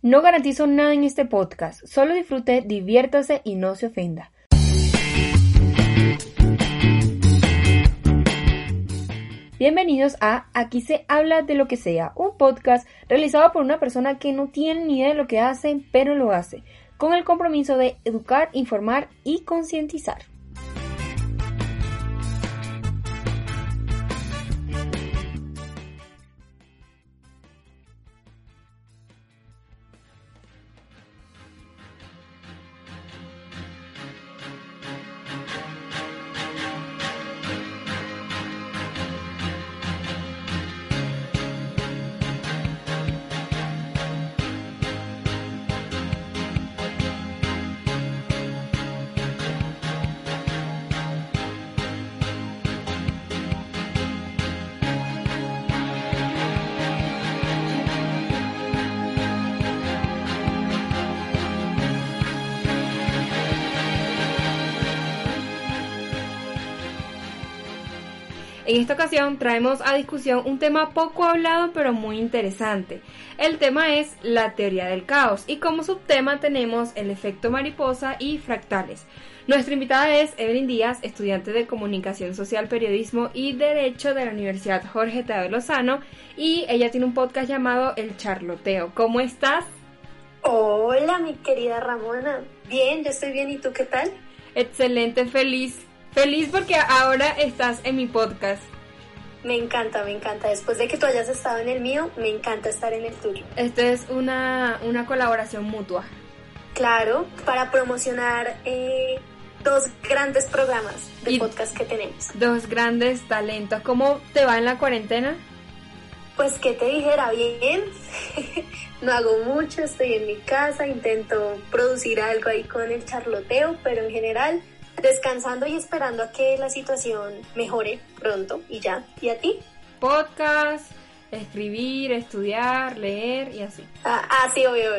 No garantizo nada en este podcast, solo disfrute, diviértase y no se ofenda. Bienvenidos a Aquí se habla de lo que sea, un podcast realizado por una persona que no tiene ni idea de lo que hace, pero lo hace, con el compromiso de educar, informar y concientizar. En esta ocasión traemos a discusión un tema poco hablado pero muy interesante. El tema es la teoría del caos y como subtema tenemos el efecto mariposa y fractales. Nuestra invitada es Evelyn Díaz, estudiante de Comunicación Social, Periodismo y Derecho de la Universidad Jorge Tadeo Lozano y ella tiene un podcast llamado El Charloteo. ¿Cómo estás? Hola, mi querida Ramona. Bien, yo estoy bien. ¿Y tú qué tal? Excelente, feliz Feliz porque ahora estás en mi podcast. Me encanta, me encanta. Después de que tú hayas estado en el mío, me encanta estar en el tuyo. Esto es una, una colaboración mutua. Claro, para promocionar eh, dos grandes programas de podcast que tenemos. Dos grandes talentos. ¿Cómo te va en la cuarentena? Pues que te dijera bien, no hago mucho, estoy en mi casa, intento producir algo ahí con el charloteo, pero en general descansando y esperando a que la situación mejore pronto y ya. ¿Y a ti? Podcast, escribir, estudiar, leer y así. Ah, ah sí, obvio,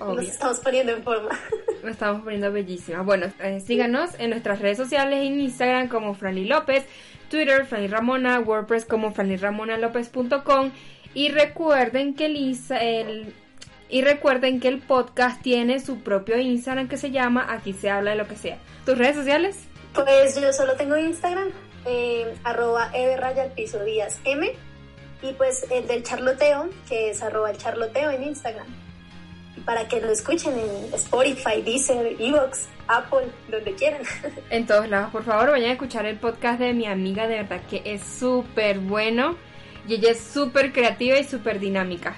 Nos estamos poniendo en forma. Nos estamos poniendo bellísimas. Bueno, eh, síganos en nuestras redes sociales, en Instagram como Franny López, Twitter Franny Ramona, WordPress como frannyramonalopez.com y recuerden que el, el y recuerden que el podcast tiene su propio Instagram que se llama Aquí se habla de lo que sea. ¿Tus redes sociales? Pues yo solo tengo Instagram, eh, arroba piso díaz m y pues el del charloteo, que es arroba el charloteo en Instagram. Para que lo escuchen en Spotify, Deezer, Evox, Apple, donde quieran. En todos lados, por favor, vayan a escuchar el podcast de mi amiga, de verdad que es súper bueno y ella es súper creativa y súper dinámica.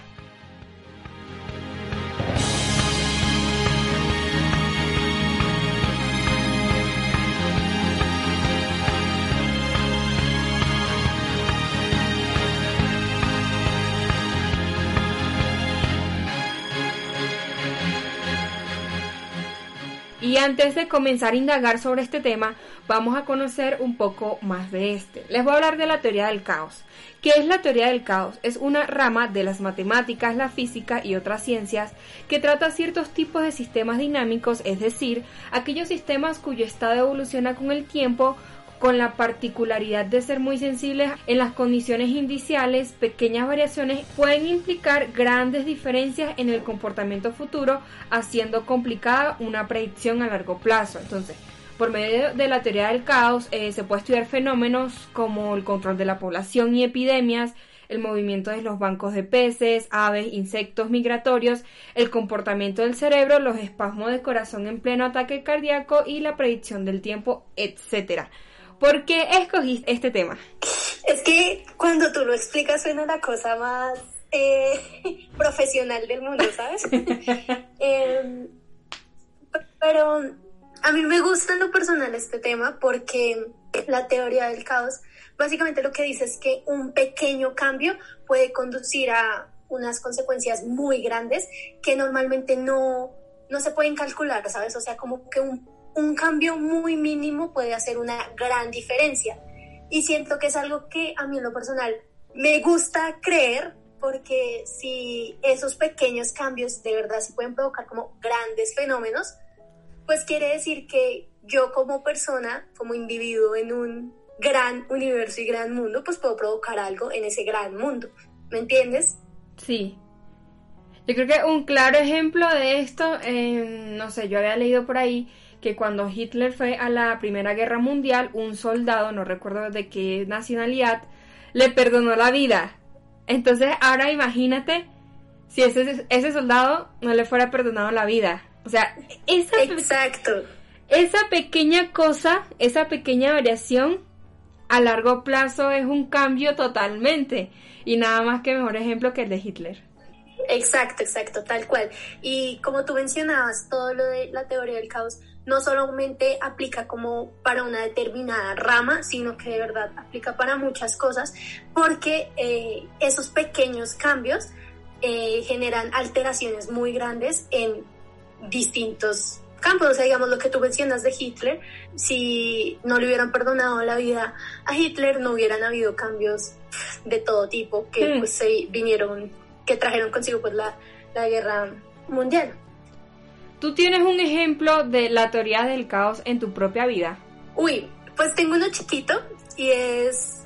Antes de comenzar a indagar sobre este tema, vamos a conocer un poco más de este. Les voy a hablar de la teoría del caos. ¿Qué es la teoría del caos? Es una rama de las matemáticas, la física y otras ciencias que trata ciertos tipos de sistemas dinámicos, es decir, aquellos sistemas cuyo estado evoluciona con el tiempo con la particularidad de ser muy sensibles en las condiciones indiciales, pequeñas variaciones pueden implicar grandes diferencias en el comportamiento futuro, haciendo complicada una predicción a largo plazo. Entonces, por medio de la teoría del caos eh, se puede estudiar fenómenos como el control de la población y epidemias, el movimiento de los bancos de peces, aves, insectos migratorios, el comportamiento del cerebro, los espasmos de corazón en pleno ataque cardíaco y la predicción del tiempo, etcétera. ¿Por qué escogiste este tema? Es que cuando tú lo explicas suena la cosa más eh, profesional del mundo, ¿sabes? Em, pero a mí me gusta en lo personal este tema porque la teoría del caos básicamente lo que dice es que un pequeño cambio puede conducir a unas consecuencias muy grandes que normalmente no, no se pueden calcular, ¿sabes? O sea, como que un un cambio muy mínimo puede hacer una gran diferencia. Y siento que es algo que a mí en lo personal me gusta creer porque si esos pequeños cambios de verdad se pueden provocar como grandes fenómenos, pues quiere decir que yo como persona, como individuo en un gran universo y gran mundo, pues puedo provocar algo en ese gran mundo. ¿Me entiendes? Sí. Yo creo que un claro ejemplo de esto, eh, no sé, yo había leído por ahí que cuando Hitler fue a la Primera Guerra Mundial, un soldado, no recuerdo de qué nacionalidad, le perdonó la vida. Entonces ahora imagínate si ese, ese soldado no le fuera perdonado la vida. O sea, esa, Exacto. esa pequeña cosa, esa pequeña variación, a largo plazo es un cambio totalmente. Y nada más que mejor ejemplo que el de Hitler. Exacto, exacto, tal cual. Y como tú mencionabas, todo lo de la teoría del caos no solamente aplica como para una determinada rama, sino que de verdad aplica para muchas cosas, porque eh, esos pequeños cambios eh, generan alteraciones muy grandes en distintos campos. O sea, digamos lo que tú mencionas de Hitler, si no le hubieran perdonado la vida a Hitler, no hubieran habido cambios de todo tipo que pues se vinieron, que trajeron consigo pues la, la guerra mundial. ¿Tú tienes un ejemplo de la teoría del caos en tu propia vida? Uy, pues tengo uno chiquito y es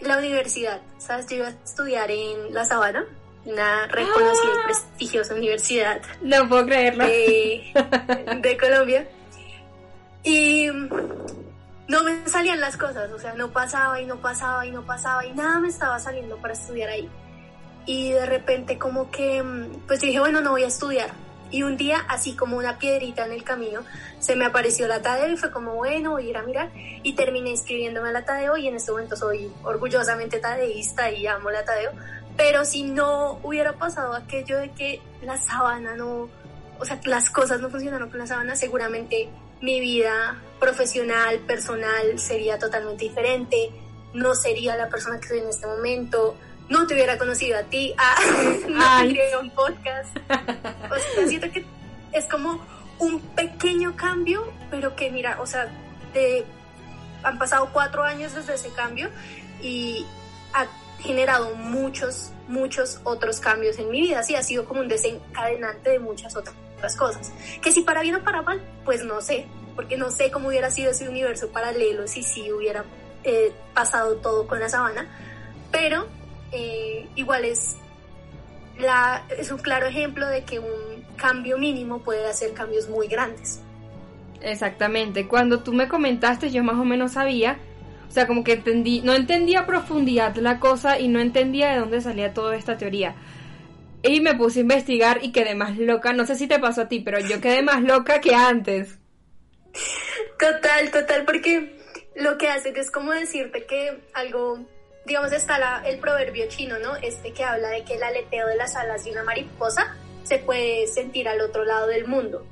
la universidad. ¿Sabes? Yo iba a estudiar en La Sabana, una reconocida y prestigiosa universidad No puedo creerlo. de, de Colombia. Y no me salían las cosas, o sea, no pasaba y no pasaba y no pasaba y nada me estaba saliendo para estudiar ahí. Y de repente como que, pues dije, bueno, no voy a estudiar. Y un día, así como una piedrita en el camino, se me apareció la Tadeo y fue como, bueno, voy a ir a mirar. Y terminé inscribiéndome a la Tadeo y en este momento soy orgullosamente tadeísta y amo la Tadeo. Pero si no hubiera pasado aquello de que la sabana no, o sea, las cosas no funcionaron con la sabana, seguramente mi vida profesional, personal sería totalmente diferente. No sería la persona que soy en este momento no te hubiera conocido a ti, ah, no tendría un podcast. O sea, siento que es como un pequeño cambio, pero que mira, o sea, de- han pasado cuatro años desde ese cambio y ha generado muchos, muchos otros cambios en mi vida. Sí, ha sido como un desencadenante de muchas otras cosas. Que si para bien o para mal, pues no sé, porque no sé cómo hubiera sido ese universo paralelo si sí hubiera eh, pasado todo con la sabana, pero eh, igual es, la, es un claro ejemplo de que un cambio mínimo puede hacer cambios muy grandes. Exactamente. Cuando tú me comentaste, yo más o menos sabía. O sea, como que entendí, no entendía a profundidad la cosa y no entendía de dónde salía toda esta teoría. Y me puse a investigar y quedé más loca. No sé si te pasó a ti, pero yo quedé más loca que antes. Total, total, porque lo que hacen es como decirte que algo, digamos, está el proverbio chino, ¿no? Este que habla de que el aleteo de las alas de una mariposa se puede sentir al otro lado del mundo.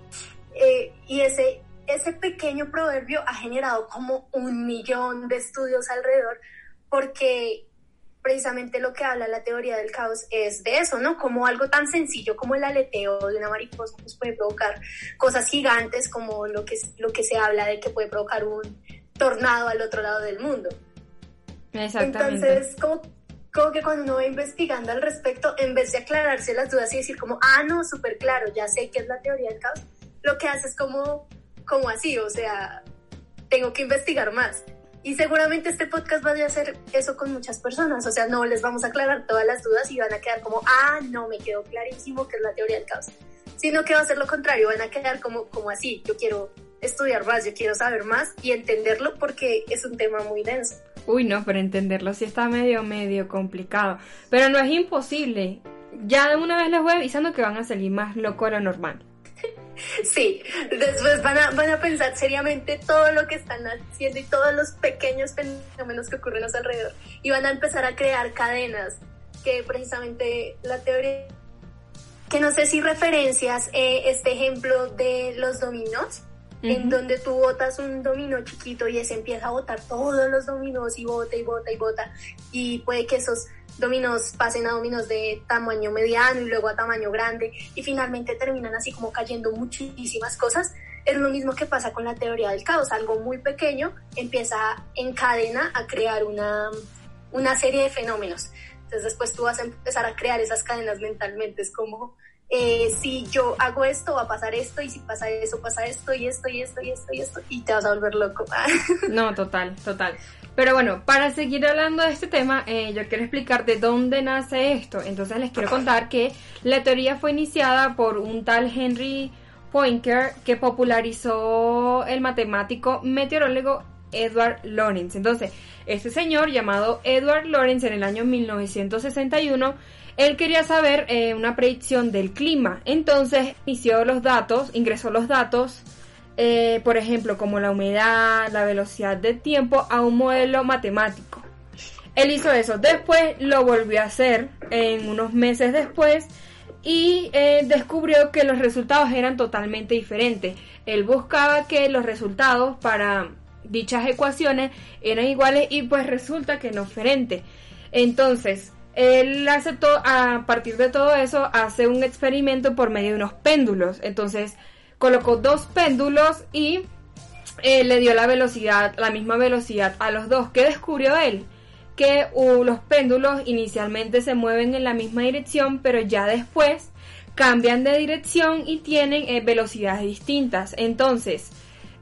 Eh, y ese, ese pequeño proverbio ha generado como un millón de estudios alrededor, porque precisamente lo que habla la teoría del caos es de eso, ¿no? Como algo tan sencillo como el aleteo de una mariposa pues puede provocar cosas gigantes como lo que, lo que se habla de que puede provocar un tornado al otro lado del mundo. Entonces, como, como que cuando uno va investigando al respecto, en vez de aclararse las dudas y decir como, ah, no, súper claro, ya sé qué es la teoría del caos, lo que hace es como, como así, o sea, tengo que investigar más. Y seguramente este podcast vaya a hacer eso con muchas personas, o sea, no les vamos a aclarar todas las dudas y van a quedar como, ah, no, me quedó clarísimo que es la teoría del caos, sino que va a ser lo contrario, van a quedar como, como así, yo quiero estudiar más, yo quiero saber más y entenderlo porque es un tema muy denso. Uy, no, pero entenderlo sí está medio, medio complicado. Pero no es imposible. Ya de una vez les voy avisando que van a salir más loco de lo normal. Sí, después van a, van a pensar seriamente todo lo que están haciendo y todos los pequeños fenómenos que ocurren a su alrededor y van a empezar a crear cadenas que precisamente la teoría que no sé si referencias eh, este ejemplo de los dominos en Ujú. donde tú botas un dominó chiquito y ese empieza a botar todos los dominos y bota y bota y bota y puede que esos dominos pasen a dominos de tamaño mediano y luego a tamaño grande y finalmente terminan así como cayendo muchísimas cosas. Es lo mismo que pasa con la teoría del caos, algo muy pequeño empieza en cadena a crear una, una serie de fenómenos. Entonces después tú vas a empezar a crear esas cadenas mentalmente, es como eh, si yo hago esto va a pasar esto y si pasa eso pasa esto y esto y esto y esto y esto y te vas a volver loco. no, total, total. Pero bueno, para seguir hablando de este tema, eh, yo quiero explicar de dónde nace esto. Entonces les quiero contar que la teoría fue iniciada por un tal Henry Pointer que popularizó el matemático meteorólogo Edward Lorenz. Entonces, este señor llamado Edward Lorenz en el año 1961 él quería saber eh, una predicción del clima. Entonces inició los datos, ingresó los datos, eh, por ejemplo, como la humedad, la velocidad del tiempo, a un modelo matemático. Él hizo eso. Después lo volvió a hacer en unos meses después y eh, descubrió que los resultados eran totalmente diferentes. Él buscaba que los resultados para dichas ecuaciones eran iguales y pues resulta que no diferentes. Entonces, él aceptó, a partir de todo eso, hace un experimento por medio de unos péndulos. Entonces, colocó dos péndulos y eh, le dio la velocidad, la misma velocidad a los dos. ¿Qué descubrió él? Que los péndulos inicialmente se mueven en la misma dirección, pero ya después cambian de dirección y tienen eh, velocidades distintas. Entonces,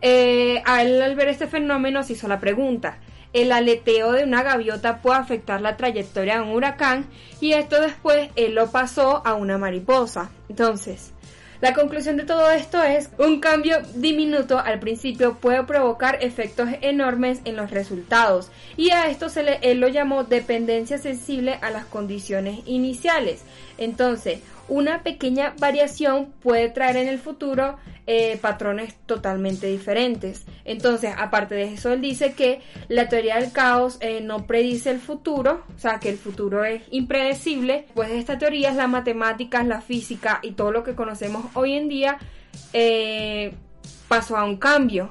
eh, a él al ver este fenómeno se hizo la pregunta, el aleteo de una gaviota puede afectar la trayectoria de un huracán y esto después él lo pasó a una mariposa. Entonces, la conclusión de todo esto es un cambio diminuto al principio puede provocar efectos enormes en los resultados y a esto se le, él lo llamó dependencia sensible a las condiciones iniciales. Entonces, una pequeña variación puede traer en el futuro eh, patrones totalmente diferentes. Entonces, aparte de eso, él dice que la teoría del caos eh, no predice el futuro, o sea, que el futuro es impredecible. Pues esta teoría es la matemática, la física y todo lo que conocemos hoy en día eh, pasó a un cambio.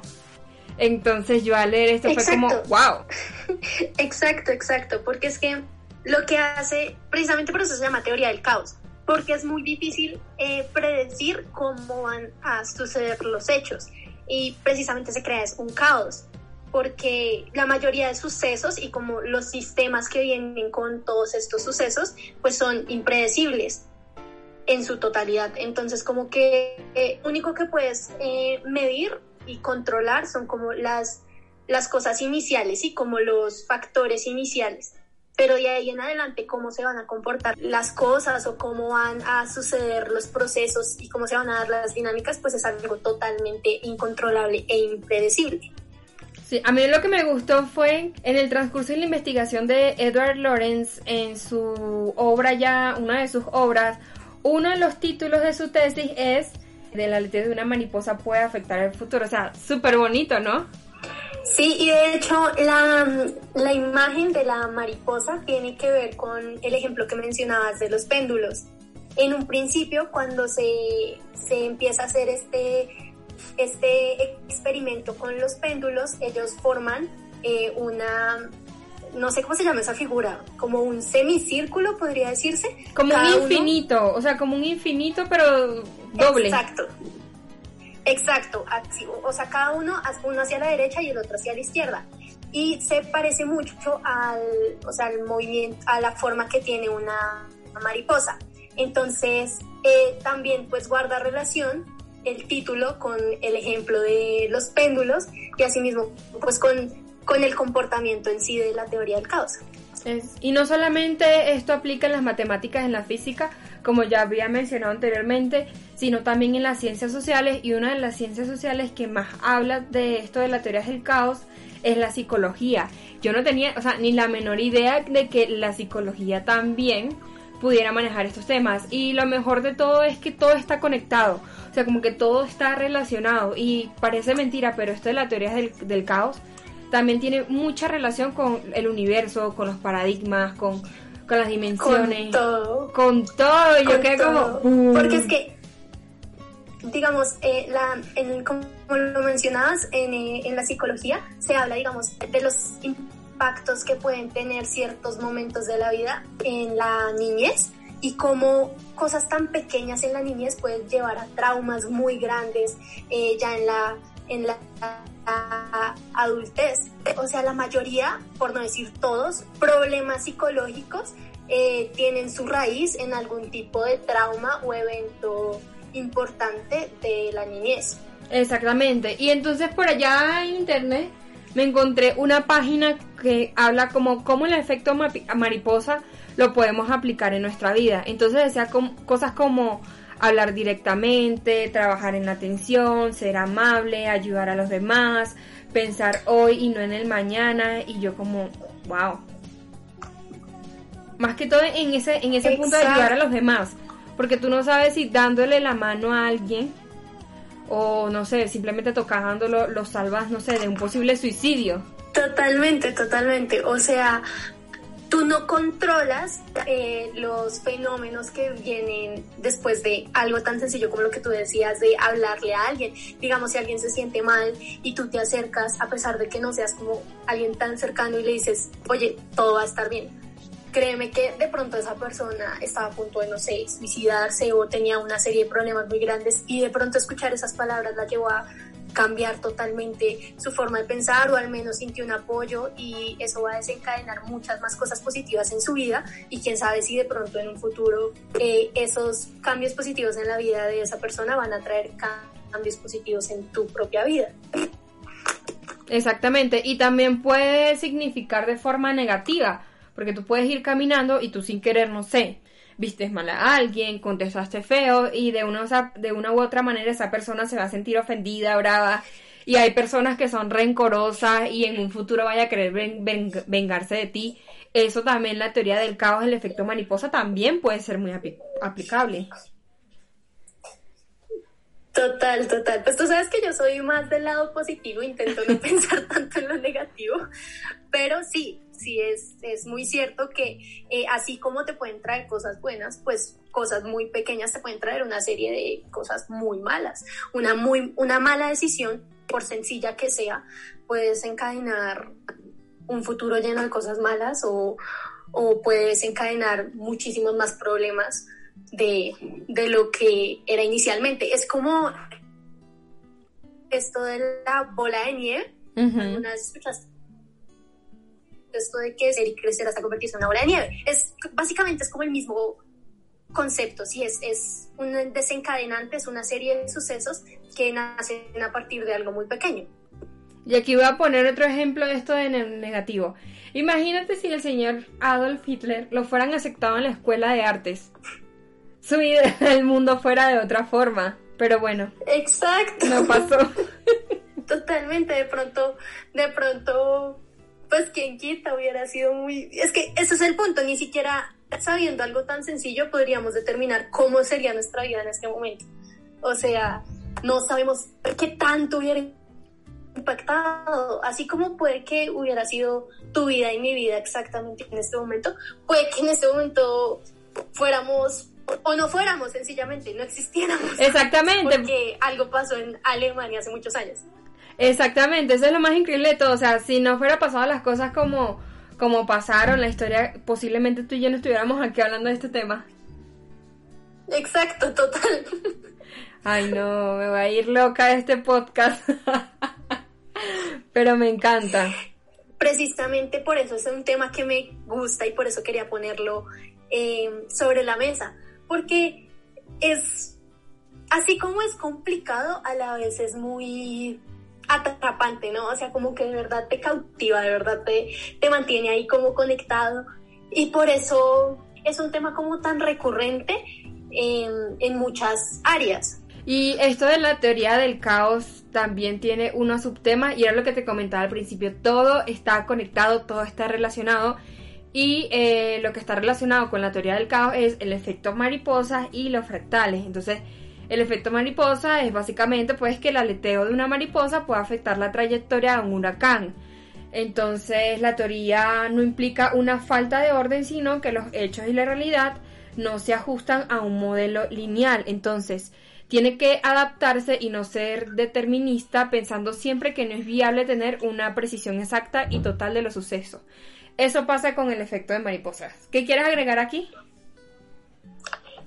Entonces yo al leer esto fue como, wow. Exacto, exacto, porque es que lo que hace, precisamente por eso se llama teoría del caos, porque es muy difícil eh, predecir cómo van a suceder los hechos. Y precisamente se crea un caos porque la mayoría de sucesos y como los sistemas que vienen con todos estos sucesos pues son impredecibles en su totalidad. Entonces como que eh, único que puedes eh, medir y controlar son como las las cosas iniciales y como los factores iniciales pero de ahí en adelante cómo se van a comportar las cosas o cómo van a suceder los procesos y cómo se van a dar las dinámicas, pues es algo totalmente incontrolable e impredecible. Sí, a mí lo que me gustó fue en el transcurso de la investigación de Edward Lawrence en su obra ya, una de sus obras, uno de los títulos de su tesis es de la letra de una mariposa puede afectar el futuro. O sea, súper bonito, ¿no? Sí, y de hecho la, la, imagen de la mariposa tiene que ver con el ejemplo que mencionabas de los péndulos. En un principio, cuando se, se empieza a hacer este, este experimento con los péndulos, ellos forman eh, una, no sé cómo se llama esa figura, como un semicírculo, podría decirse. Como un infinito, o sea, como un infinito, pero doble. Exacto. Exacto, o sea, cada uno, uno hacia la derecha y el otro hacia la izquierda. Y se parece mucho al, o sea, al movimiento, a la forma que tiene una, mariposa. Entonces, eh, también pues guarda relación el título con el ejemplo de los péndulos y asimismo pues con, con el comportamiento en sí de la teoría del caos. y no solamente esto aplica en las matemáticas, en la física, como ya había mencionado anteriormente, sino también en las ciencias sociales y una de las ciencias sociales que más habla de esto de la teoría del caos es la psicología. Yo no tenía, o sea, ni la menor idea de que la psicología también pudiera manejar estos temas y lo mejor de todo es que todo está conectado, o sea, como que todo está relacionado y parece mentira, pero esto de la teoría del, del caos también tiene mucha relación con el universo, con los paradigmas, con con las dimensiones. Con todo. Con todo. Yo quedé como. Porque es que, digamos, eh, la, como lo mencionabas, en, eh, en la psicología se habla, digamos, de los impactos que pueden tener ciertos momentos de la vida en la niñez y cómo cosas tan pequeñas en la niñez pueden llevar a traumas muy grandes eh, ya en la, en la adultez. O sea, la mayoría, por no decir todos, problemas psicológicos eh, tienen su raíz en algún tipo de trauma o evento importante de la niñez. Exactamente. Y entonces por allá en internet me encontré una página que habla como cómo el efecto mariposa lo podemos aplicar en nuestra vida. Entonces decía cosas como hablar directamente, trabajar en la atención, ser amable, ayudar a los demás, pensar hoy y no en el mañana. Y yo como, wow. Más que todo en ese, en ese punto de ayudar a los demás. Porque tú no sabes si dándole la mano a alguien o no sé, simplemente tocándolo lo salvas, no sé, de un posible suicidio. Totalmente, totalmente. O sea, tú no controlas eh, los fenómenos que vienen después de algo tan sencillo como lo que tú decías de hablarle a alguien. Digamos, si alguien se siente mal y tú te acercas, a pesar de que no seas como alguien tan cercano y le dices, oye, todo va a estar bien. Créeme que de pronto esa persona estaba a punto de, no sé, suicidarse o tenía una serie de problemas muy grandes y de pronto escuchar esas palabras la llevó a cambiar totalmente su forma de pensar o al menos sintió un apoyo y eso va a desencadenar muchas más cosas positivas en su vida y quién sabe si de pronto en un futuro eh, esos cambios positivos en la vida de esa persona van a traer cambios positivos en tu propia vida. Exactamente, y también puede significar de forma negativa, porque tú puedes ir caminando y tú sin querer, no sé, vistes mal a alguien, contestaste feo y de una, de una u otra manera esa persona se va a sentir ofendida, brava. Y hay personas que son rencorosas y en un futuro vaya a querer vengarse de ti. Eso también, la teoría del caos, el efecto mariposa, también puede ser muy aplicable. Total, total. Pues tú sabes que yo soy más del lado positivo, intento no pensar tanto en lo negativo, pero sí, sí es, es muy cierto que eh, así como te pueden traer cosas buenas, pues cosas muy pequeñas te pueden traer una serie de cosas muy malas. Una, muy, una mala decisión, por sencilla que sea, puede desencadenar un futuro lleno de cosas malas o, o puede desencadenar muchísimos más problemas de, de lo que era inicialmente. Es como esto de la bola de nieve. ¿Algunas escuchaste esto de que ser y crecer hasta convertirse en una bola de nieve. Es, básicamente es como el mismo concepto, sí, es, es un desencadenante, es una serie de sucesos que nacen a partir de algo muy pequeño. Y aquí voy a poner otro ejemplo de esto de negativo. Imagínate si el señor Adolf Hitler lo fueran aceptado en la escuela de artes. Su vida del mundo fuera de otra forma. Pero bueno. Exacto. No pasó. Totalmente. De pronto, de pronto pues quien quita hubiera sido muy... Es que ese es el punto, ni siquiera sabiendo algo tan sencillo podríamos determinar cómo sería nuestra vida en este momento. O sea, no sabemos qué tanto hubiera impactado, así como puede que hubiera sido tu vida y mi vida exactamente en este momento, puede que en este momento fuéramos o no fuéramos sencillamente, no existiéramos. Exactamente. Porque algo pasó en Alemania hace muchos años. Exactamente, eso es lo más increíble de todo. O sea, si no fuera pasado las cosas como, como pasaron, la historia, posiblemente tú y yo no estuviéramos aquí hablando de este tema. Exacto, total. Ay, no, me va a ir loca este podcast. Pero me encanta. Precisamente por eso es un tema que me gusta y por eso quería ponerlo eh, sobre la mesa. Porque es, así como es complicado, a la vez es muy atrapante, ¿no? O sea, como que de verdad te cautiva, de verdad te, te mantiene ahí como conectado. Y por eso es un tema como tan recurrente en, en muchas áreas. Y esto de la teoría del caos también tiene unos subtemas y era lo que te comentaba al principio, todo está conectado, todo está relacionado y eh, lo que está relacionado con la teoría del caos es el efecto mariposa y los fractales. Entonces, el efecto mariposa es básicamente pues que el aleteo de una mariposa puede afectar la trayectoria de un huracán. Entonces la teoría no implica una falta de orden, sino que los hechos y la realidad no se ajustan a un modelo lineal. Entonces tiene que adaptarse y no ser determinista pensando siempre que no es viable tener una precisión exacta y total de los sucesos. Eso pasa con el efecto de mariposas. ¿Qué quieres agregar aquí?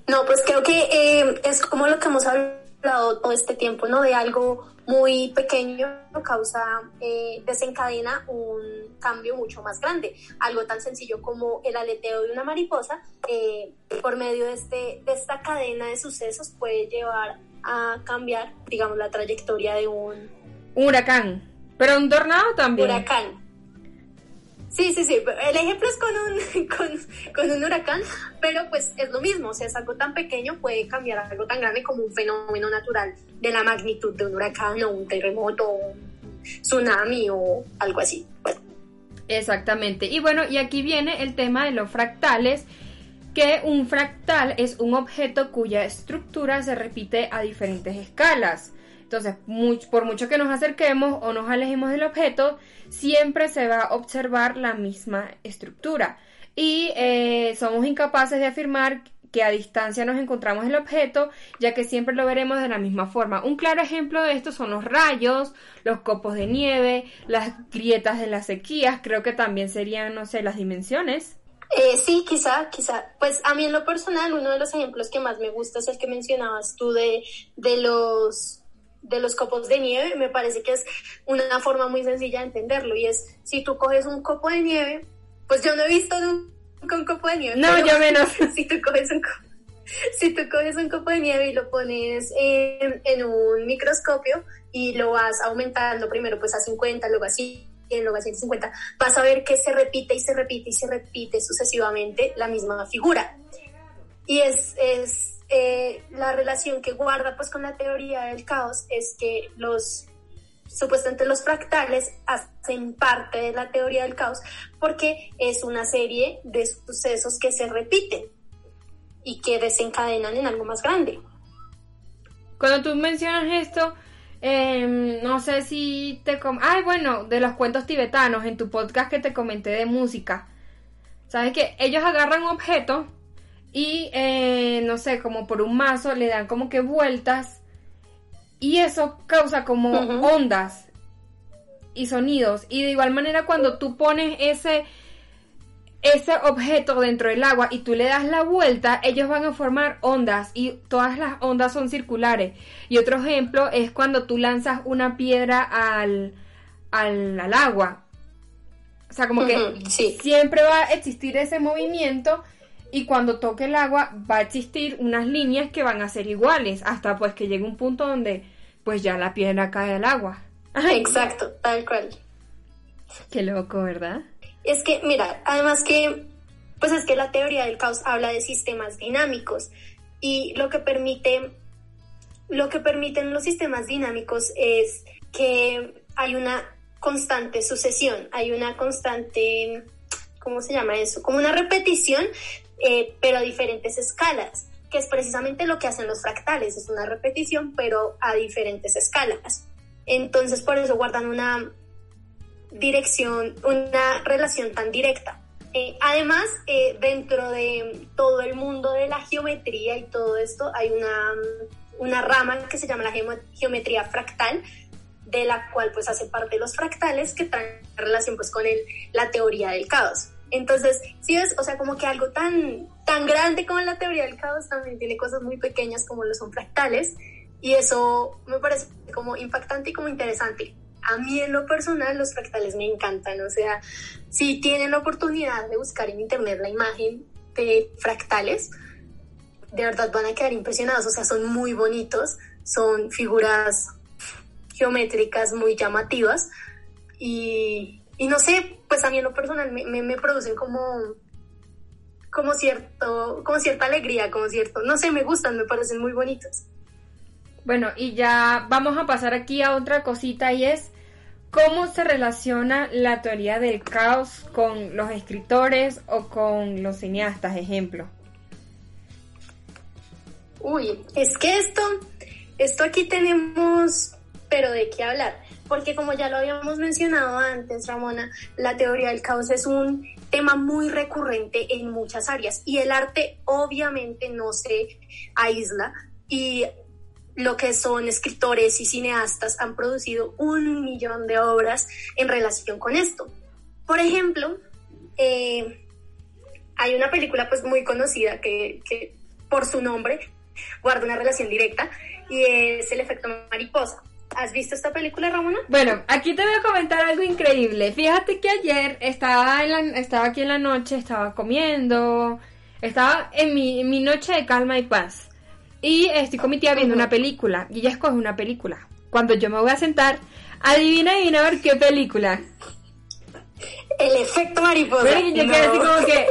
No, pues creo que eh, es como lo que hemos hablado todo este tiempo, ¿no? De algo muy pequeño causa, eh, desencadena un cambio mucho más grande. Algo tan sencillo como el aleteo de una mariposa, eh, por medio de, este, de esta cadena de sucesos puede llevar a cambiar, digamos, la trayectoria de un... huracán, pero un tornado también. Huracán. Sí, sí, sí. El ejemplo es con un, con, un huracán, pero pues es lo mismo. O sea, es algo tan pequeño puede cambiar algo tan grande como un fenómeno natural de la magnitud de un huracán o un terremoto tsunami o algo así. Exactamente. Y bueno, y aquí viene el tema de los fractales, que un fractal es un objeto cuya estructura se repite a diferentes escalas. Entonces, por mucho que nos acerquemos o nos alejemos del objeto, siempre se va a observar la misma estructura. Y eh, somos incapaces de afirmar que a distancia nos encontramos el objeto, ya que siempre lo veremos de la misma forma. Un claro ejemplo de esto son los rayos, los copos de nieve, las grietas de las sequías, creo que también serían, no sé, las dimensiones. Eh, sí, quizá, quizá. Pues a mí en lo personal, uno de los ejemplos que más me gusta es el que mencionabas tú de, de los de los copos de nieve, me parece que es una forma muy sencilla de entenderlo y es, si tú coges un copo de nieve, pues yo no he visto un, un copo de nieve. No, yo menos. Si tú coges un copo, si tú coges un copo de nieve y lo pones en, en un microscopio y lo vas aumentando primero pues a 50, luego así luego a 150, vas a ver que se repite y se repite y se repite sucesivamente la misma figura. Y es, es eh, la relación que guarda pues con la teoría del caos es que los supuestamente los fractales hacen parte de la teoría del caos porque es una serie de sucesos que se repiten y que desencadenan en algo más grande. Cuando tú mencionas esto, em, no sé si te... Ay, bueno, de los cuentos tibetanos, en tu podcast que te comenté de música. ¿Sabes que Ellos agarran un objeto y eh, no sé, como por un mazo le dan como que vueltas y eso causa como ondas y sonidos y de igual manera cuando tú pones ese ese objeto dentro del agua y tú le das la vuelta, ellos van a formar ondas y todas las ondas son circulares. Y otro ejemplo es cuando tú lanzas una piedra al, al, agua. O sea, como que siempre va a existir ese movimiento y cuando toque el agua va a existir unas líneas que van a ser iguales hasta pues que llegue un punto donde pues ya la piedra cae al agua. Exacto, tal cual. Qué loco, ¿verdad? Es que, mira, además que, pues es que la teoría del caos habla de sistemas dinámicos y lo que permite, lo que permiten los sistemas dinámicos es que hay una constante sucesión, hay una constante, ¿cómo se llama eso? Como una repetición eh, pero a diferentes escalas, que es precisamente lo que hacen los fractales, es una repetición, pero a diferentes escalas. Entonces, por eso guardan una dirección, una relación tan directa. Eh, además, eh, dentro de todo el mundo de la geometría y todo esto, hay una, una rama que se llama la geometría fractal, de la cual pues hace parte los fractales que traen relación pues con el, la teoría del caos. Entonces, sí es, o sea, como que algo tan, tan grande como la teoría del caos también tiene cosas muy pequeñas como lo son fractales y eso me parece como impactante y como interesante. A mí en lo personal los fractales me encantan, o sea, si tienen la oportunidad de buscar en internet la imagen de fractales, de verdad van a quedar impresionados, o sea, son muy bonitos, son figuras geométricas muy llamativas y, y no sé, pues a mí en lo personal me, me, producen como, como, cierto, como cierta alegría, como cierto, no sé, me gustan, me parecen muy bonitos. Bueno, y ya vamos a pasar aquí a otra cosita y es cómo se relaciona la teoría del caos con los escritores o con los cineastas, ejemplo. Uy, es que esto, esto aquí tenemos, pero de qué hablar porque como ya lo habíamos mencionado antes, Ramona, la teoría del caos es un tema muy recurrente en muchas áreas y el arte obviamente no se aísla y lo que son escritores y cineastas han producido un millón de obras en relación con esto. Por ejemplo, eh, hay una película pues muy conocida que, que por su nombre guarda una relación directa y es el efecto mariposa. ¿Has visto esta película, Ramona? Bueno, aquí te voy a comentar algo increíble. Fíjate que ayer estaba, en estaba aquí en la noche, estaba comiendo, estaba en mi, mi noche de calma y paz. Y estoy con mi tía viendo una película y ella escoge una película. Cuando yo me voy a sentar, adivina, adivina a ver qué película. El efecto mariposa. yo no. así como que...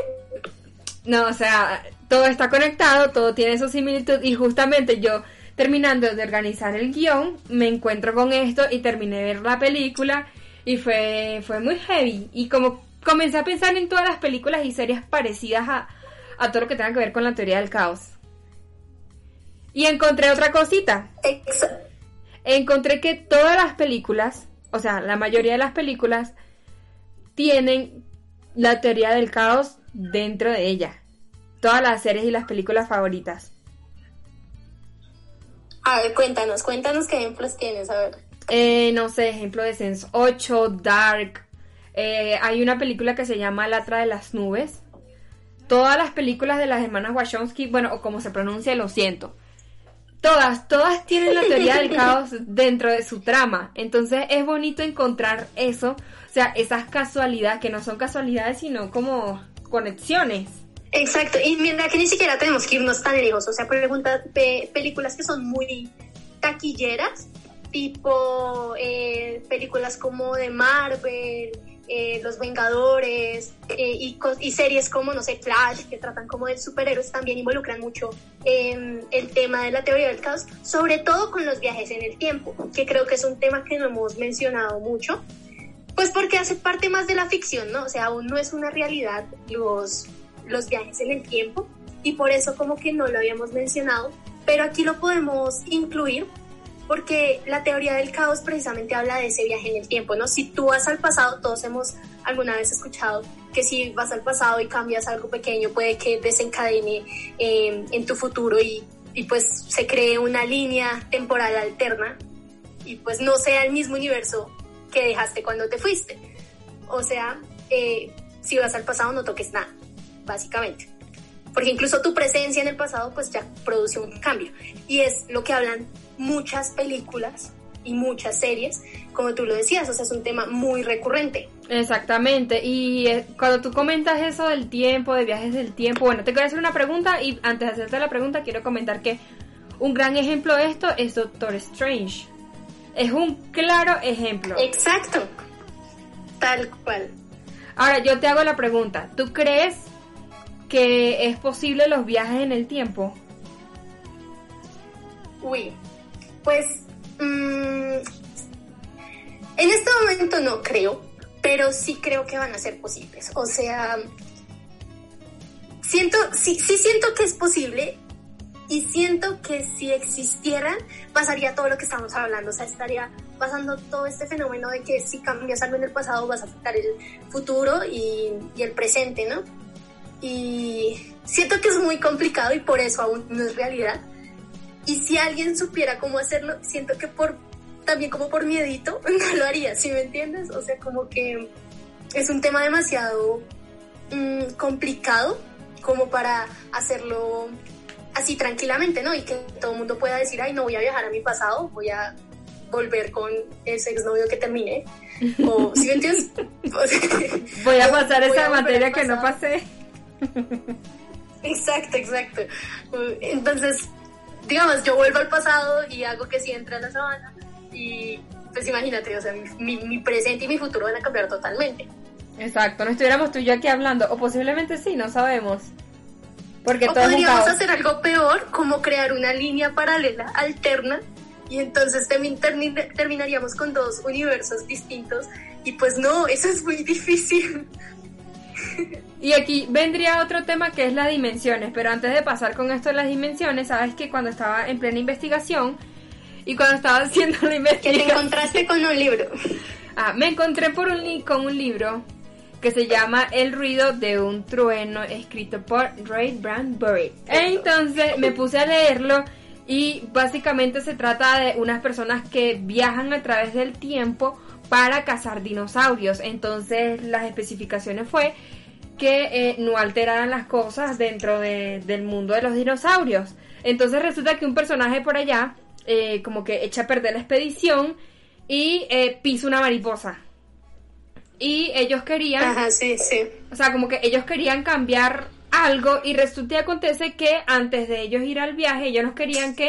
No, o sea, todo está conectado, todo tiene su similitud y justamente yo terminando de organizar el guion, me encuentro con esto y terminé de ver la película y fue, fue muy heavy. Y como comencé a pensar en todas las películas y series parecidas a, a todo lo que tenga que ver con la teoría del caos. Y encontré otra cosita. Encontré que todas las películas, o sea, la mayoría de las películas, tienen la teoría del caos dentro de ella. Todas las series y las películas favoritas. A ver, cuéntanos, cuéntanos qué ejemplos tienes, a ver. Eh, no sé, ejemplo de Sense 8, Dark. Eh, hay una película que se llama La Tra de las Nubes. Todas las películas de las hermanas Wachowski, bueno, o como se pronuncia, lo siento. Todas, todas tienen la teoría del caos dentro de su trama. Entonces es bonito encontrar eso. O sea, esas casualidades, que no son casualidades, sino como conexiones. Exacto, y mira que ni siquiera tenemos que irnos tan lejos, o sea, preguntas, películas que son muy taquilleras, tipo eh, películas como de Marvel, eh, Los Vengadores eh, y, series como, no sé, Flash, que tratan como de superhéroes, también involucran mucho el tema de la teoría del caos, sobre todo con los viajes en el tiempo, que creo que es un tema que no hemos mencionado mucho, pues porque hace parte más de la ficción, ¿no? O sea, aún no es una realidad los los viajes en el tiempo y por eso como que no lo habíamos mencionado, pero aquí lo podemos incluir porque la teoría del caos precisamente habla de ese viaje en el tiempo, ¿no? Si tú vas al pasado, todos hemos alguna vez escuchado que si vas al pasado y cambias algo pequeño puede que desencadene em, en tu futuro y, y pues se cree una línea temporal alterna y pues no sea el mismo universo que dejaste cuando te fuiste. O sea, eh, si vas al pasado no toques nada básicamente. Porque incluso tu presencia en el pasado pues ya produce un cambio. Y es lo que hablan muchas películas y muchas series, como tú lo decías, o sea, es un tema muy recurrente. Exactamente, y eh, cuando tú comentas eso del tiempo, de viajes del tiempo, bueno, te quiero hacer una pregunta y antes de hacerte la pregunta quiero comentar que un gran ejemplo de esto es Doctor Strange. Es un claro ejemplo. Exacto, tal cual. Ahora, yo te hago la pregunta, ¿tú crees que es posible los viajes en el tiempo? Uy, pues mm, en este momento no creo, pero sí creo que van a ser posibles. O sea, siento, sí, sí siento que es posible y siento que si existieran pasaría todo lo que estamos hablando, o sea, estaría pasando todo este fenómeno de que si cambias algo en el pasado vas a afectar el futuro y, y el presente, ¿no? Y siento que es muy complicado y por eso aún no es realidad. Y si alguien supiera cómo hacerlo, siento que por también como por miedito no lo haría, ¿sí me entiendes? O sea, como que es un tema demasiado mm, complicado como para hacerlo así tranquilamente, ¿no? Y que todo el mundo pueda decir, ay, no voy a viajar a mi pasado, voy a volver con ese exnovio que terminé. O, ¿sí me entiendes? voy a pasar esa materia que no pasé. Exacto, exacto. Entonces, digamos, yo vuelvo al pasado y hago que sí entre a la sabana y pues imagínate, o sea, mi, presente y mi futuro van a cambiar totalmente. Exacto, no estuviéramos tú y yo aquí hablando, o posiblemente sí, no sabemos. Porque o podríamos hacer algo peor, como crear una línea paralela, alterna, y entonces terminaríamos con dos universos distintos, y pues no, eso es muy difícil. Y aquí vendría otro tema que es las dimensiones, pero antes de pasar con esto de las dimensiones, sabes que cuando estaba en plena investigación y cuando estaba haciendo la investigación... Que te encontraste con un libro. Ah, me encontré por un con un libro que se llama El ruido de un trueno, escrito por Ray Bradbury. Entonces me puse a leerlo y básicamente se trata de unas personas que viajan a través del tiempo para cazar dinosaurios. Entonces las especificaciones fue que eh, no alteraran las cosas dentro del mundo de los dinosaurios. Entonces resulta que un personaje por allá eh, como que echa a perder la expedición y eh, pisa una mariposa. Y ellos querían... Ajá, sí, sí. O sea, como que ellos querían cambiar algo y resulta y acontece que antes de ellos ir al viaje, ellos no querían que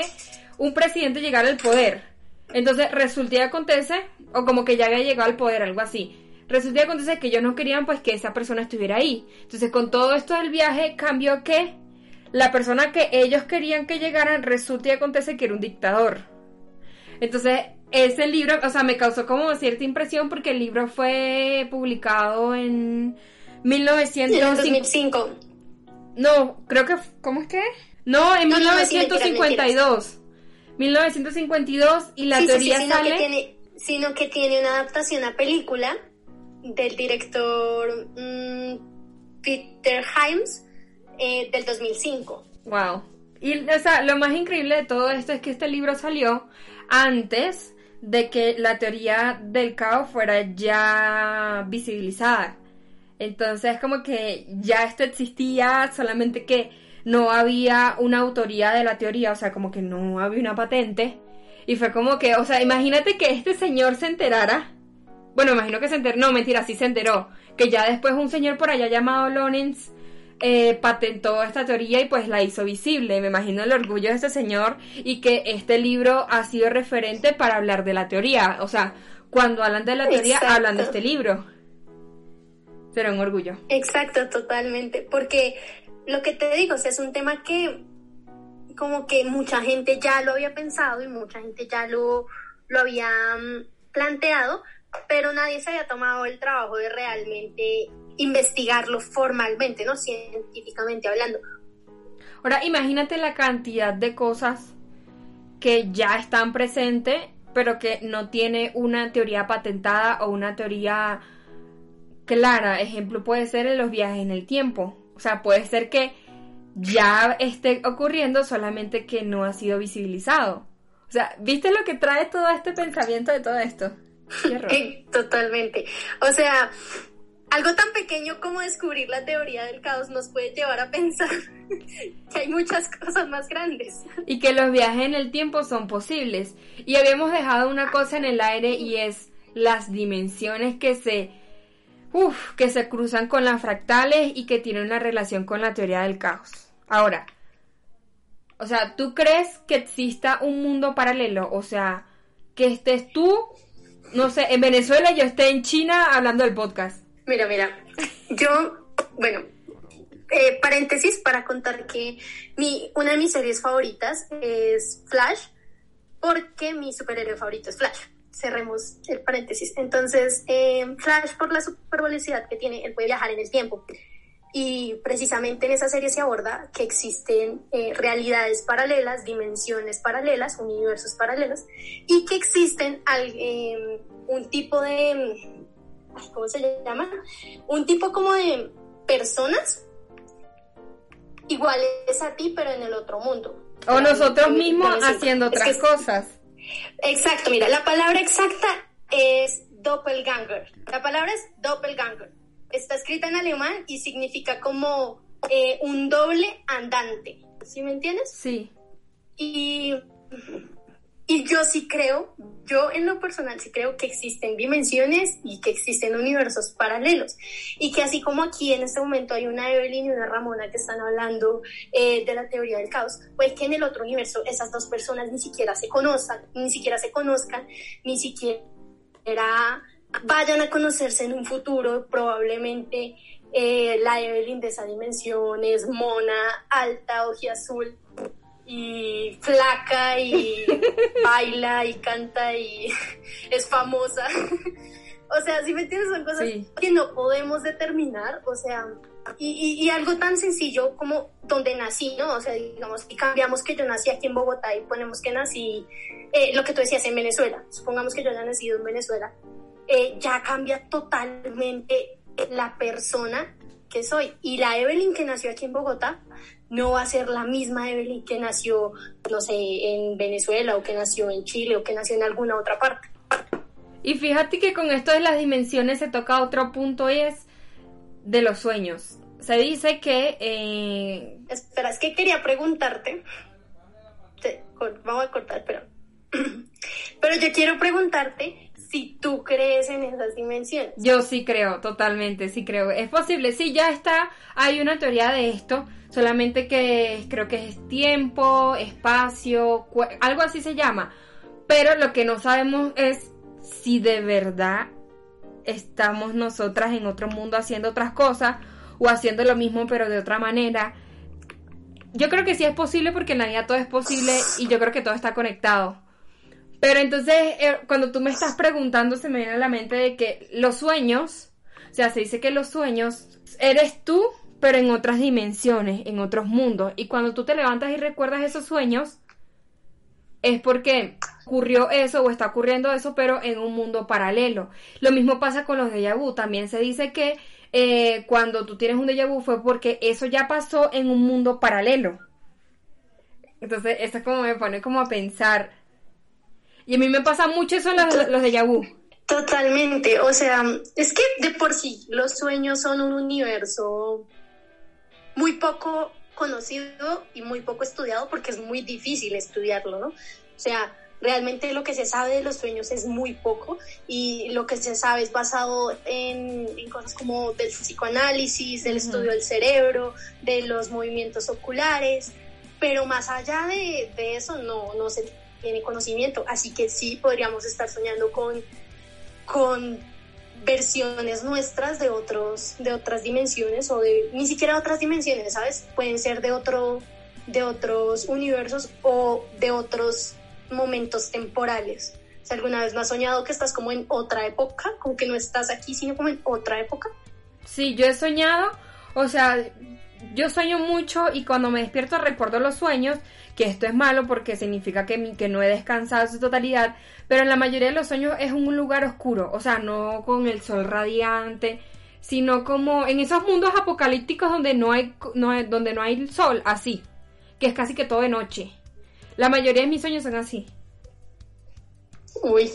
un presidente llegara al poder. Entonces resulta y acontece, o como que ya había llegado al poder, algo así. Resulta y acontece que ellos no querían pues que esa persona estuviera ahí. Entonces con todo esto del viaje cambió que la persona que ellos querían que llegaran resulta y acontece que era un dictador. Entonces ese libro, o sea, me causó como cierta impresión porque el libro fue publicado en 1905. No, creo que, ¿cómo es que? No, en 1952. 1952 y la teoría sino sale... Que tiene, sino que tiene una adaptación a película del director mm, Peter Himes eh, del 2005. Wow. Y o sea, lo más increíble de todo esto es que este libro salió antes de que la teoría del caos fuera ya visibilizada. Entonces como que ya esto existía, solamente que no había una autoría de la teoría, o sea, como que no había una patente. Y fue como que, o sea, imagínate que este señor se enterara. Bueno, imagino que se enteró, no, mentira, sí se enteró. Que ya después un señor por allá llamado Lorenz eh, patentó esta teoría y pues la hizo visible. Me imagino el orgullo de este señor y que este libro ha sido referente para hablar de la teoría. O sea, cuando hablan de la teoría, hablan de este libro. Será un orgullo. Exacto, totalmente. Porque lo que te digo, o es un tema que como que mucha gente ya lo había pensado y mucha gente ya lo, lo había mm, planteado, pero nadie se había tomado el trabajo de realmente investigarlo formalmente, ¿no? Científicamente hablando. Ahora, imagínate la cantidad de cosas que ya están presentes, pero que no tiene una teoría patentada o una teoría clara. Ejemplo puede ser en los viajes en el tiempo. O sea, puede ser que ya esté ocurriendo, solamente que no ha sido visibilizado. O sea, ¿viste lo que trae todo este pensamiento de todo esto? Totalmente. O sea, algo tan pequeño como descubrir la teoría del caos nos puede llevar a pensar que hay muchas cosas más grandes. Y que los viajes en el tiempo son posibles. Y habíamos dejado una cosa en el aire y es las dimensiones que se Uf, que se cruzan con las fractales y que tienen una relación con la teoría del caos. Ahora, o sea, ¿tú crees que exista un mundo paralelo? O sea, que estés tú, no sé, en Venezuela y yo esté en China hablando del podcast. Mira, mira, yo, bueno, eh, paréntesis para contar que mi, una de mis series favoritas es Flash, porque mi superhéroe favorito es Flash cerremos el paréntesis. Entonces, eh, Flash, por la super velocidad que tiene, él puede viajar en el tiempo. Y precisamente en esa serie se aborda que existen eh, realidades paralelas, dimensiones paralelas, universos paralelos, y que existen eh, un tipo de, ¿cómo se llama? Un tipo como de personas iguales a ti, pero en el otro mundo. O nosotros mismos haciendo otras cosas. Exacto, mira, la palabra exacta es Doppelganger. La palabra es Doppelganger. Está escrita en alemán y significa como eh, un doble andante. ¿Sí me entiendes? Sí. Y y yo sí creo, yo en lo personal sí creo que existen dimensiones y que existen universos paralelos. Y que así como aquí en este momento hay una Evelyn y una Ramona que están hablando eh, de la teoría del caos, pues que en el otro universo esas dos personas ni siquiera se conozcan, ni siquiera se conozcan, ni siquiera vayan a conocerse en un futuro, probablemente eh, la Evelyn de esa dimensión es mona, alta, azul y flaca y baila y canta y es famosa. o sea, si me entiendes, son cosas que no podemos determinar, o sea, y, y, algo tan sencillo como donde nací, ¿no? O sea, digamos, si cambiamos que yo nací aquí en Bogotá y ponemos que nací, eh, lo que tú decías, en Venezuela, supongamos que yo haya nacido en Venezuela, eh, ya cambia totalmente la persona que soy. Y la Evelyn que nació aquí en Bogotá no va a ser la misma Evelyn que nació, no sé, en Venezuela o que nació en Chile o que nació en alguna otra parte. Y fíjate que con esto de las dimensiones se toca otro punto y es de los sueños. se dice que... Eh... Espera, es que quería preguntarte. Vamos a cortar, pero... pero yo quiero preguntarte si tú crees en esas dimensiones. Yo sí creo, totalmente, sí creo. Es posible, sí, ya está, hay una teoría de esto, solamente que creo que es tiempo, espacio, algo así se llama. Pero lo que no sabemos es si de verdad estamos nosotras en otro mundo haciendo otras cosas o haciendo lo mismo pero de otra manera. Yo creo que sí es posible porque en la vida todo es posible y yo creo que todo está conectado. Pero entonces, eh, cuando tú me estás preguntando, se me viene a la mente de que los sueños, o sea, se dice que los sueños eres tú, pero en otras dimensiones, en otros mundos. Y cuando tú te levantas y recuerdas esos sueños, es porque ocurrió eso o está ocurriendo eso, pero en un mundo paralelo. Lo mismo pasa con los déjà vu. También se dice que eh, cuando tú tienes un déjà vu fue porque eso ya pasó en un mundo paralelo. Entonces, esto es como me pone como a pensar. Y a mí me pasa mucho eso los, los déjà. Totalmente. O sea, es que de por sí los sueños son un universo muy poco conocido y muy poco estudiado porque es muy difícil estudiarlo, ¿no? O sea, realmente lo que se sabe de los sueños es muy poco y lo que se sabe es basado en, cosas como del psicoanálisis, del estudio del cerebro, de los movimientos oculares, pero más allá de, de, eso no, no se tiene conocimiento, así que sí podríamos estar soñando con, con versiones nuestras de otros de otras dimensiones o de ni siquiera otras dimensiones, ¿sabes? Pueden ser de otro de otros universos o de otros momentos temporales. Si alguna vez no has soñado que estás como en otra época, como que no estás aquí, sino como en otra época. Sí, yo he soñado, o sea, yo sueño mucho y cuando me despierto recuerdo los sueños, que esto es malo porque significa que, que no he descansado en su totalidad, pero en la mayoría de los sueños es un lugar oscuro, o sea, no con el sol radiante, sino como en esos mundos apocalípticos donde no hay, no donde no hay sol, así, que es casi que todo de noche. La mayoría de mis sueños son así. Uy.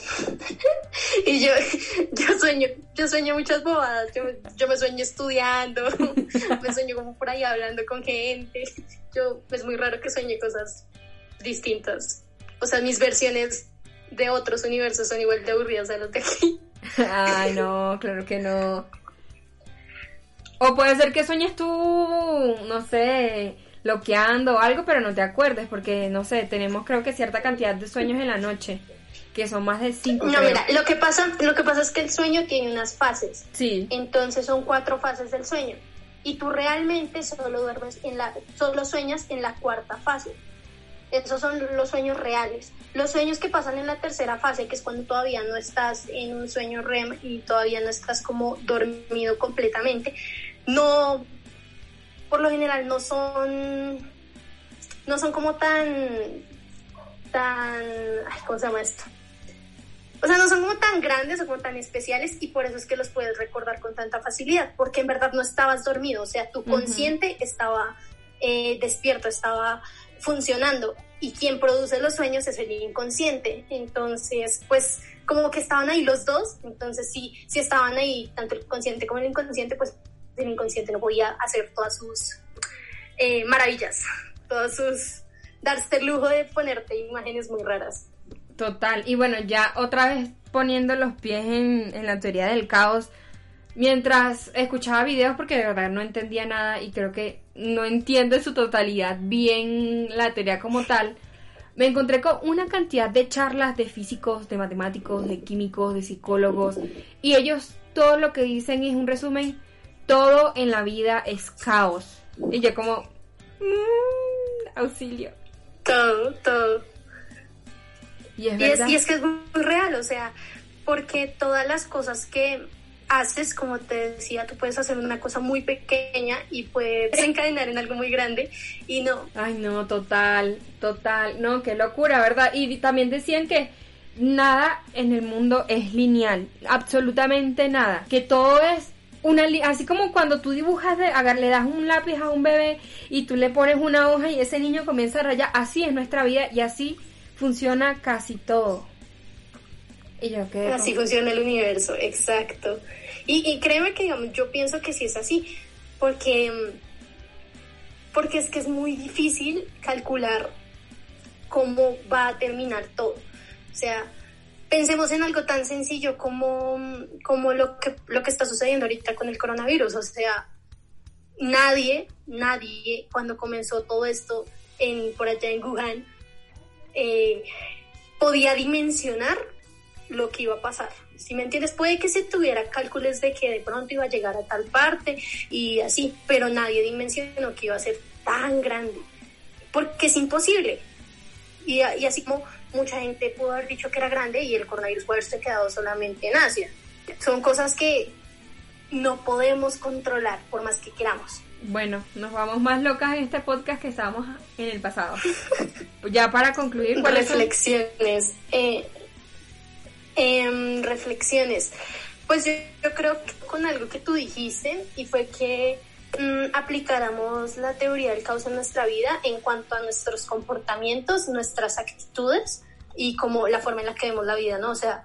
y yo, yo sueño, yo sueño muchas bobadas. Yo, yo me sueño estudiando, me sueño como por ahí hablando con gente. Yo, es muy raro que sueñe cosas distintas. O sea, mis versiones de otros universos son igual de aburridas a las de aquí. Ay, no, claro que no. O puede ser que sueñes tú, no sé, bloqueando o algo, pero no te acuerdes, porque no sé, tenemos creo que cierta cantidad de sueños en la noche, que son más de cinco. No, mira, lo que pasa, lo que pasa es que el sueño tiene unas fases. Sí. Entonces son cuatro fases del sueño. Y tú realmente solo duermes en la, solo sueñas en la cuarta fase. Esos son los sueños reales. Los sueños que pasan en la tercera fase, que es cuando todavía no estás en un sueño REM y todavía no estás como dormido completamente, no por lo general no son, no son como tan, tan, ¿cómo se llama esto? O sea, no son como tan grandes o como tan especiales y por eso es que los puedes recordar con tanta facilidad, porque en verdad no estabas dormido, o sea, tu consciente estaba eh, despierto, estaba funcionando y quien produce los sueños es el inconsciente. Entonces, pues como que estaban ahí los dos, entonces sí, sí estaban ahí tanto el consciente como el inconsciente, pues el inconsciente no podía hacer todas sus eh, maravillas, todos sus, darse el lujo de ponerte imágenes muy raras. Total, y bueno, ya otra vez poniendo los pies en, en la teoría del caos, mientras escuchaba videos porque de verdad no entendía nada y creo que no entiendo en su totalidad bien la teoría como tal, me encontré con una cantidad de charlas de físicos, de matemáticos, de químicos, de psicólogos y ellos todo lo que dicen es un resumen todo en la vida es caos. Y yo como, mm, auxilio. Todo, todo. Y es, y, es, que es muy real, o sea, porque todas las cosas que haces, como te decía, tú puedes hacer una cosa muy pequeña y puedes desencadenar en algo muy grande y no. Ay, no, total, total, no, qué locura, ¿verdad? Y también decían que nada en el mundo es lineal, absolutamente nada, que todo es una así como cuando tú dibujas de, le das un lápiz a un bebé y tú le pones una hoja y ese niño comienza a rayar, así es nuestra vida y así funciona casi todo. Y yo qué Así funciona el universo, exacto. Y, créeme que yo pienso que sí es así, porque, porque es que es muy difícil calcular cómo va a terminar todo. O sea, pensemos en algo tan sencillo como, como lo, que, lo que está sucediendo ahorita con el coronavirus. O sea, nadie, nadie, cuando comenzó todo esto en, por allá en Wuhan, eh, podía dimensionar lo que iba a pasar. Si me entiendes, puede que se tuviera cálculos de que de pronto iba a llegar a tal parte y así, pero nadie dimensionó que iba a ser tan grande, porque es imposible. Y, así como mucha gente pudo haber dicho que era grande y el coronavirus puede haberse quedado solamente en Asia. Son cosas que no podemos controlar por más que queramos. Bueno, nos vamos más locas en este podcast que estábamos en el pasado. ya para concluir, reflexiones. Eh, em, reflexiones. Pues yo, creo que con algo que tú dijiste y fue que mm, aplicáramos la teoría del caos en nuestra vida en cuanto a nuestros comportamientos, nuestras actitudes y como la forma en la que vemos la vida, ¿no? O sea,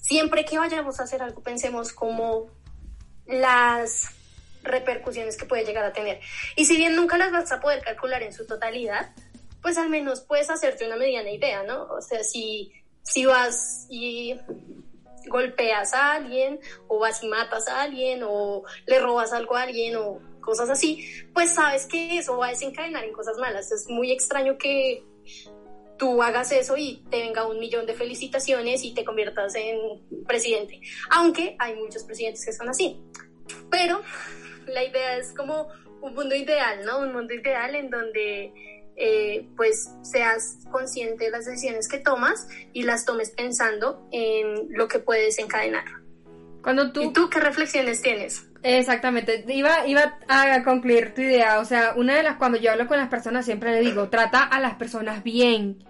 siempre que vayamos a hacer algo pensemos como las repercusiones que puede llegar a tener. Y si bien nunca las vas a poder calcular en su totalidad, pues al menos puedes hacerte una mediana idea, ¿no? O sea, si, si vas y golpeas a alguien, o vas y matas a alguien, o le robas algo a alguien, o cosas así, pues sabes que eso va a desencadenar en cosas malas. Es muy extraño que tú hagas eso y te venga un millón de felicitaciones y te conviertas en presidente. Aunque hay muchos presidentes que son así. Pero la idea es como un mundo ideal, ¿no? Un mundo ideal en donde eh, pues seas consciente de las decisiones que tomas y las tomes pensando en lo que puedes desencadenar. Cuando tú... ¿Y tú qué reflexiones tienes? Exactamente, iba, iba a concluir tu idea, o sea, una de las, cuando yo hablo con las personas siempre le digo, trata a las personas bien,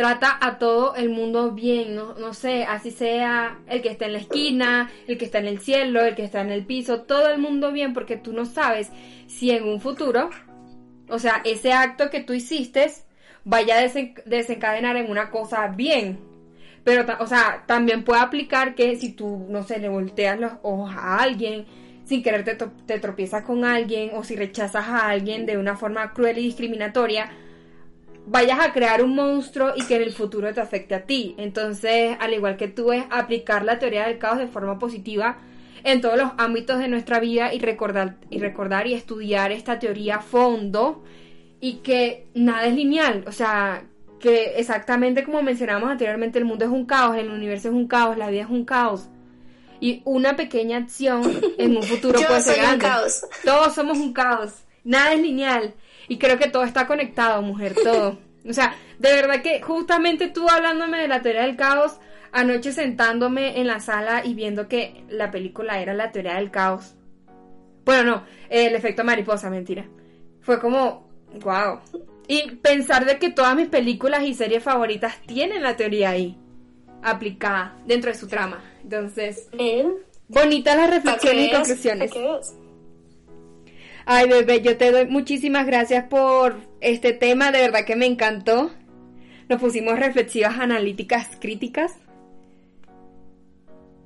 trata a todo el mundo bien, no, no sé, así sea el que está en la esquina, el que está en el cielo, el que está en el piso, todo el mundo bien, porque tú no sabes si en un futuro, o sea, ese acto que tú hiciste vaya a desencadenar en una cosa bien. Pero, o sea, también puede aplicar que si tú, no sé, le volteas los ojos a alguien, sin querer te, te tropiezas con alguien, o si rechazas a alguien de una forma cruel y discriminatoria, vayas a crear un monstruo y que en el futuro te afecte a ti. Entonces, al igual que tú, es aplicar la teoría del caos de forma positiva en todos los ámbitos de nuestra vida y recordar y, recordar y estudiar esta teoría a fondo y que nada es lineal. O sea, que exactamente como mencionamos anteriormente, el mundo es un caos, el universo es un caos, la vida es un caos. Y una pequeña acción en un futuro puede ser grande. caos. Todos somos un caos. Nada es lineal. Y creo que todo está conectado, mujer, todo. O sea, de verdad que justamente tú hablándome de la teoría del caos, anoche sentándome en la sala y viendo que la película era la teoría del caos. Bueno, no, el efecto mariposa, mentira. Fue como, wow. Y pensar de que todas mis películas y series favoritas tienen la teoría ahí, aplicada dentro de su trama. Entonces, bonitas las reflexiones y conclusiones. Ay, bebé, yo te doy muchísimas gracias por este tema, de verdad que me encantó. Nos pusimos reflexivas, analíticas, críticas.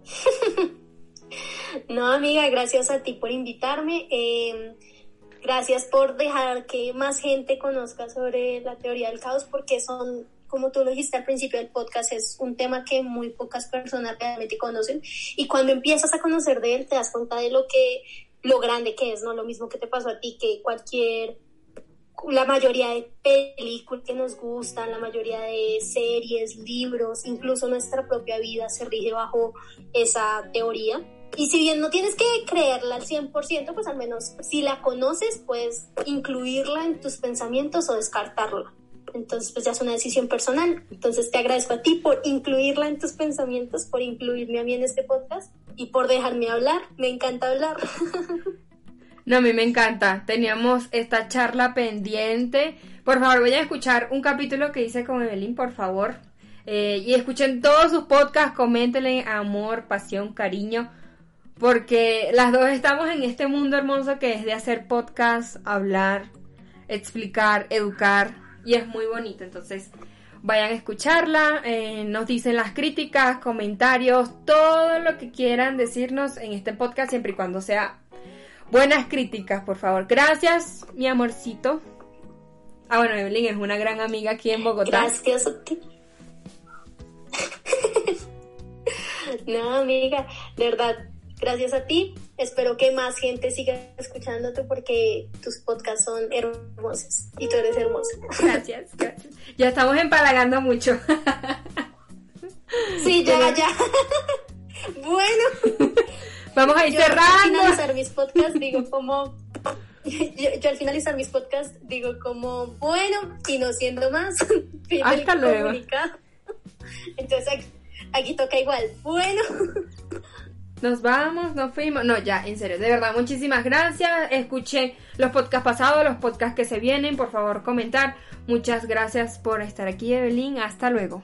no, amiga, gracias a ti por invitarme. Em, gracias por dejar que más gente conozca sobre la teoría del caos, porque son, como tú lo dijiste al principio del podcast, es un tema que muy pocas personas realmente conocen. Y cuando empiezas a conocer de él, te das cuenta de lo que lo grande que es, ¿no? Lo mismo que te pasó a ti, que cualquier, la mayoría de películas que nos gustan, la mayoría de series, libros, incluso nuestra propia vida se rige bajo esa teoría. Y si bien no tienes que creerla al 100%, pues al menos si la conoces, puedes incluirla en tus pensamientos o descartarla. Entonces, pues ya es una decisión personal. Entonces, te agradezco a ti por incluirla en tus pensamientos, por incluirme a mí en este podcast y por dejarme hablar. Me encanta hablar. No, a mí me encanta. Teníamos esta charla pendiente. Por favor, vayan a escuchar un capítulo que hice con Evelyn, por favor. Eh, y escuchen todos sus podcasts, coméntenle amor, pasión, cariño. Porque las dos estamos en este mundo hermoso que es de hacer podcasts, hablar, explicar, educar. Y es muy bonito. Entonces, vayan a escucharla, eh, nos dicen las críticas, comentarios, todo lo que quieran decirnos en este podcast, siempre y cuando sea buenas críticas, por favor. Gracias, mi amorcito. Ah, bueno, Evelyn es una gran amiga aquí en Bogotá. Gracias a ti. no, amiga, de verdad, gracias a ti. Espero que más gente siga escuchándote porque tus podcasts son hermosos y tú eres hermosa. Gracias, gracias. Ya estamos empalagando mucho. Sí, ya, ya. Bueno. Vamos a ir yo cerrando. Al finalizar mis podcasts digo como... Yo, yo al finalizar mis podcasts digo como, bueno, y no siendo más, Hasta luego. Entonces aquí, aquí toca igual, bueno. Nos vamos, nos fuimos. No, ya, en serio, de verdad, muchísimas gracias. Escuché los podcasts pasados, los podcasts que se vienen. Por favor, comentar. Muchas gracias por estar aquí, Evelyn. Hasta luego.